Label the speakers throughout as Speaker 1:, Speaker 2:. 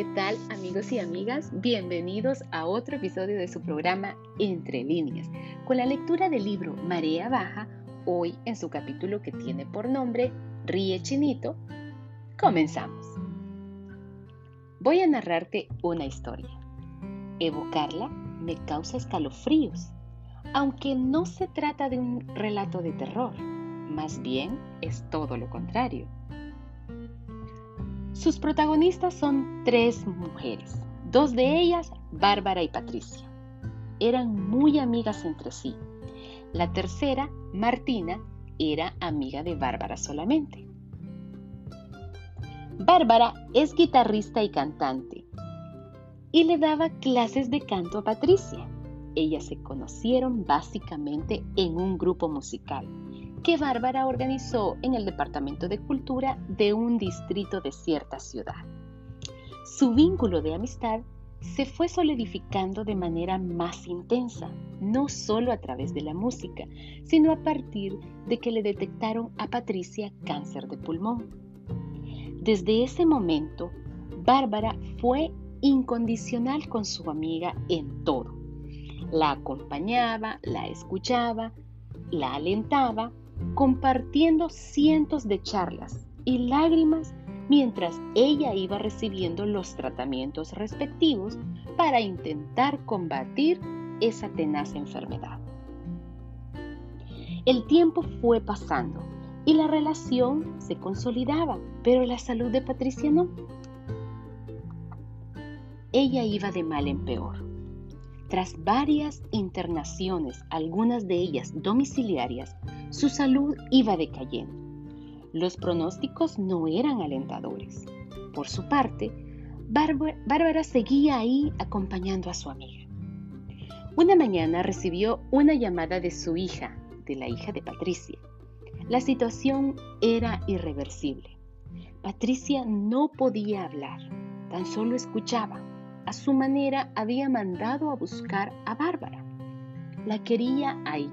Speaker 1: ¿qué tal amigos y amigas? Bienvenidos a otro episodio de su programa Entre líneas, con la lectura del libro Marea Baja, hoy en su capítulo que tiene por nombre Ríe Chinito. Comenzamos. Voy a narrarte una historia. Evocarla me causa escalofríos, aunque no se trata de un relato de terror, más bien es todo lo contrario. Sus protagonistas son tres mujeres, dos de ellas, Bárbara y Patricia. Eran muy amigas entre sí. La tercera, Martina, era amiga de Bárbara solamente. Bárbara es guitarrista y cantante y le daba clases de canto a Patricia. Ellas se conocieron básicamente en un grupo musical que Bárbara organizó en el Departamento de Cultura de un distrito de cierta ciudad. Su vínculo de amistad se fue solidificando de manera más intensa, no solo a través de la música, sino a partir de que le detectaron a Patricia cáncer de pulmón. Desde ese momento, Bárbara fue incondicional con su amiga en todo. La acompañaba, la escuchaba, la alentaba compartiendo cientos de charlas y lágrimas mientras ella iba recibiendo los tratamientos respectivos para intentar combatir esa tenaz enfermedad. El tiempo fue pasando y la relación se consolidaba, pero la salud de Patricia no. Ella iba de mal en peor. Tras varias internaciones, algunas de ellas domiciliarias, su salud iba decayendo. Los pronósticos no eran alentadores. Por su parte, Bárbara seguía ahí acompañando a su amiga. Una mañana recibió una llamada de su hija, de la hija de Patricia. La situación era irreversible. Patricia no podía hablar, tan solo escuchaba a su manera había mandado a buscar a Bárbara. La quería ahí.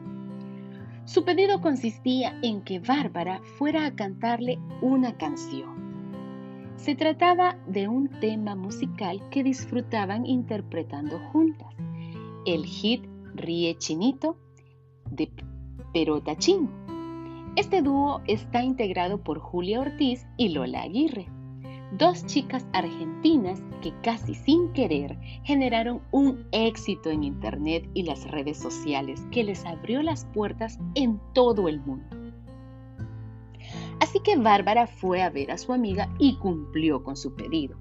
Speaker 1: Su pedido consistía en que Bárbara fuera a cantarle una canción. Se trataba de un tema musical que disfrutaban interpretando juntas, el hit Ríe Chinito de Perota Chin. Este dúo está integrado por Julia Ortiz y Lola Aguirre dos chicas argentinas que casi sin querer generaron un éxito en Internet y las redes sociales que les abrió las puertas en todo el mundo. Así que Bárbara fue a ver a su amiga y cumplió con su pedido,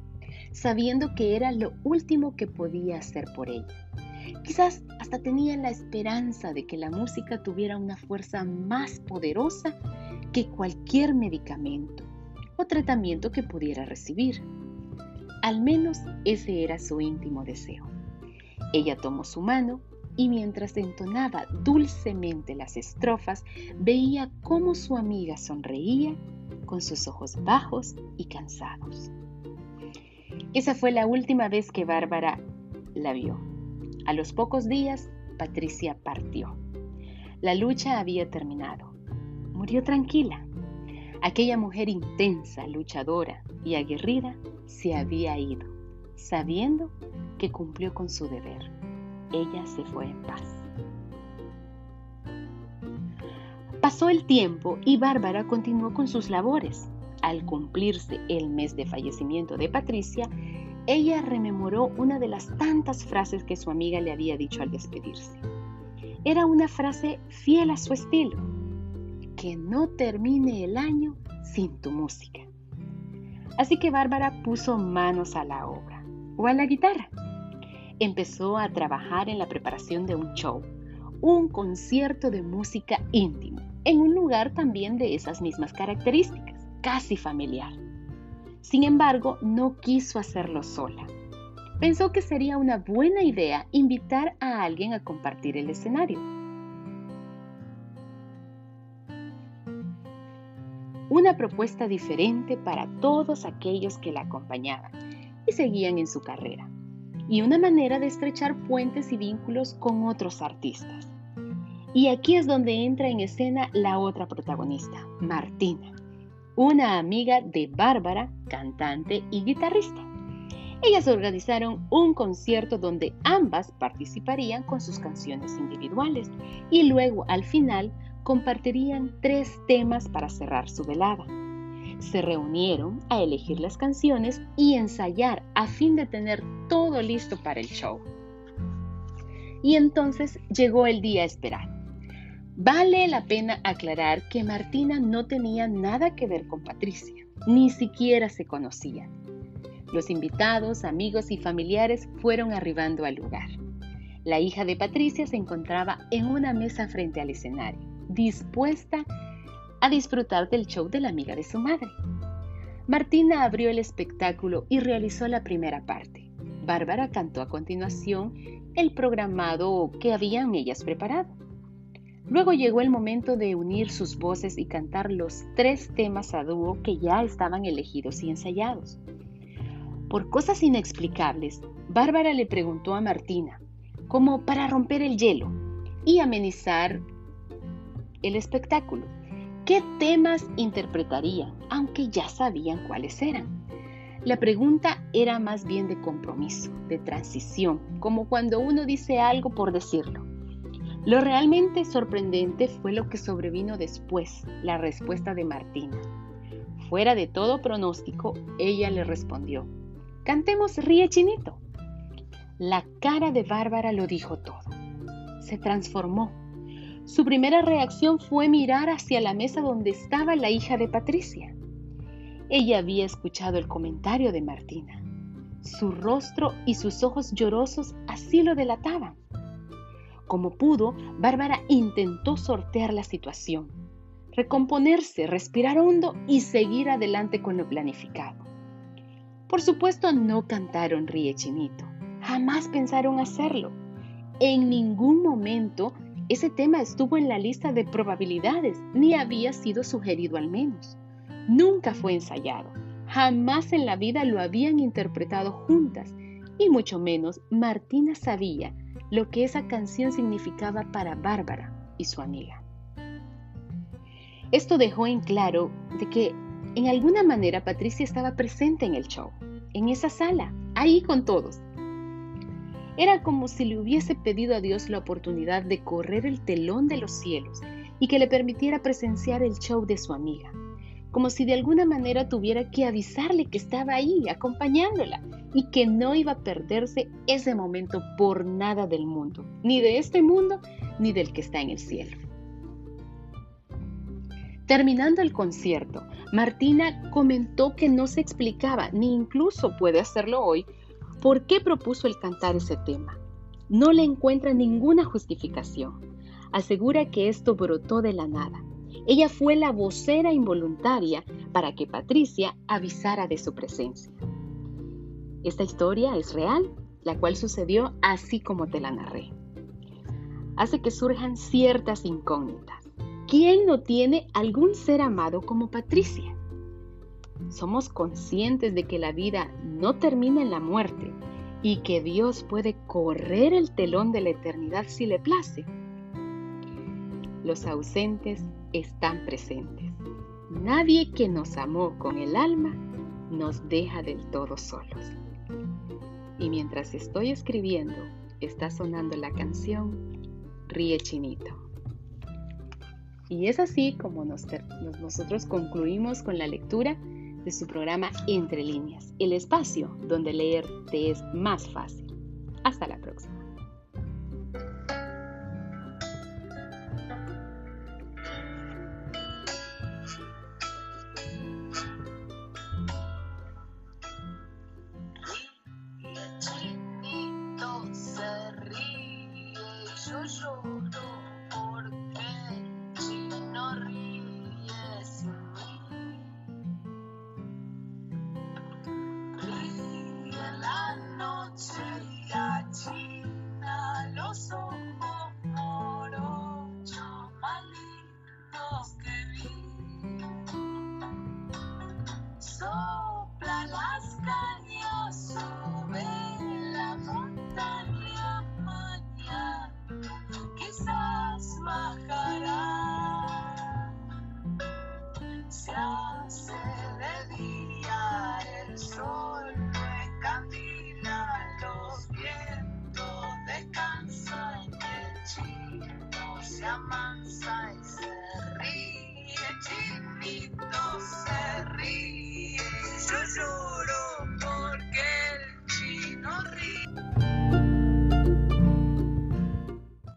Speaker 1: sabiendo que era lo último que podía hacer por ella. Quizás hasta tenía la esperanza de que la música tuviera una fuerza más poderosa que cualquier medicamento o tratamiento que pudiera recibir. Al menos ese era su íntimo deseo. Ella tomó su mano y mientras entonaba dulcemente las estrofas, veía cómo su amiga sonreía con sus ojos bajos y cansados. Esa fue la última vez que Bárbara la vio. A los pocos días, Patricia partió. La lucha había terminado. Murió tranquila, Aquella mujer intensa, luchadora y aguerrida se había ido, sabiendo que cumplió con su deber. Ella se fue en paz. Pasó el tiempo y Bárbara continuó con sus labores. Al cumplirse el mes de fallecimiento de Patricia, ella rememoró una de las tantas frases que su amiga le había dicho al despedirse. Era una frase fiel a su estilo que no termine el año sin tu música. Así que Bárbara puso manos a la obra o a la guitarra. Empezó a trabajar en la preparación de un show, un concierto de música íntimo, en un lugar también de esas mismas características, casi familiar. Sin embargo, no quiso hacerlo sola. Pensó que sería una buena idea invitar a alguien a compartir el escenario una propuesta diferente para todos aquellos que la acompañaban y seguían en su carrera, y una manera de estrechar puentes y vínculos con otros artistas. Y aquí es donde entra en escena la otra protagonista, Martina, una amiga de Bárbara, cantante y guitarrista. ellas organizaron un concierto donde ambas participarían con sus canciones individuales y luego al final compartirían tres temas para cerrar su velada. Se reunieron a elegir las canciones y ensayar a fin de tener todo listo para el show. Y entonces llegó el día esperado. Vale la pena aclarar que Martina no tenía nada que ver con Patricia, ni siquiera se conocían. Los invitados, amigos y familiares fueron arribando al lugar. La hija de Patricia se encontraba en una mesa frente al escenario, dispuesta a disfrutar del show de la amiga de su madre. Martina abrió el espectáculo y realizó la primera parte. Bárbara cantó a continuación el programado que habían ellas preparado. Luego llegó el momento de unir sus voces y cantar los tres temas a dúo que ya estaban elegidos y ensayados. Por cosas inexplicables, Bárbara le preguntó a Martina, como para romper el hielo y amenizar el espectáculo, qué temas interpretarían, aunque ya sabían cuáles eran. La pregunta era más bien de compromiso, de transición, como cuando uno dice algo por decirlo. Lo realmente sorprendente fue lo que sobrevino después, la respuesta de Martina. Fuera de todo pronóstico, ella le respondió, Cantemos Ríe Chinito. La cara de Bárbara lo dijo todo. Se transformó. Su primera reacción fue mirar hacia la mesa donde estaba la hija de Patricia. Ella había escuchado el comentario de Martina. Su rostro y sus ojos llorosos así lo delataban. Como pudo, Bárbara intentó sortear la situación, recomponerse, respirar hondo y seguir adelante con lo planificado. Por supuesto no cantaron Ríe Chinito, jamás pensaron hacerlo. En ningún momento ese tema estuvo en la lista de probabilidades, ni había sido sugerido al menos. Nunca fue ensayado, jamás en la vida lo habían interpretado juntas, y mucho menos Martina sabía lo que esa canción significaba para Bárbara y su amiga. Esto dejó en claro de que en alguna manera Patricia estaba presente en el show, en esa sala, ahí con todos. Era como si le hubiese pedido a Dios la oportunidad de correr el telón de los cielos y que le permitiera presenciar el show de su amiga, como si de alguna manera tuviera que avisarle que estaba ahí acompañándola y que no iba a perderse ese momento por nada del mundo, ni de este mundo ni del que está en el cielo. Terminando el concierto, Martina comentó que no se explicaba, ni incluso puede hacerlo hoy, por qué propuso el cantar ese tema. No le encuentra ninguna justificación. Asegura que esto brotó de la nada. Ella fue la vocera involuntaria para que Patricia avisara de su presencia. Esta historia es real, la cual sucedió así como te la narré. Hace que surjan ciertas incógnitas. ¿Quién no tiene algún ser amado como Patricia? Somos conscientes de que la vida no termina en la muerte y que Dios puede correr el telón de la eternidad si le place. Los ausentes están presentes. Nadie que nos amó con el alma nos deja del todo solos. Y mientras estoy escribiendo, está sonando la canción Ríe Chinito. Y es así como nosotros concluimos con la lectura de su programa Entre líneas, el espacio donde leer te es más fácil. Hasta la próxima.
Speaker 2: Se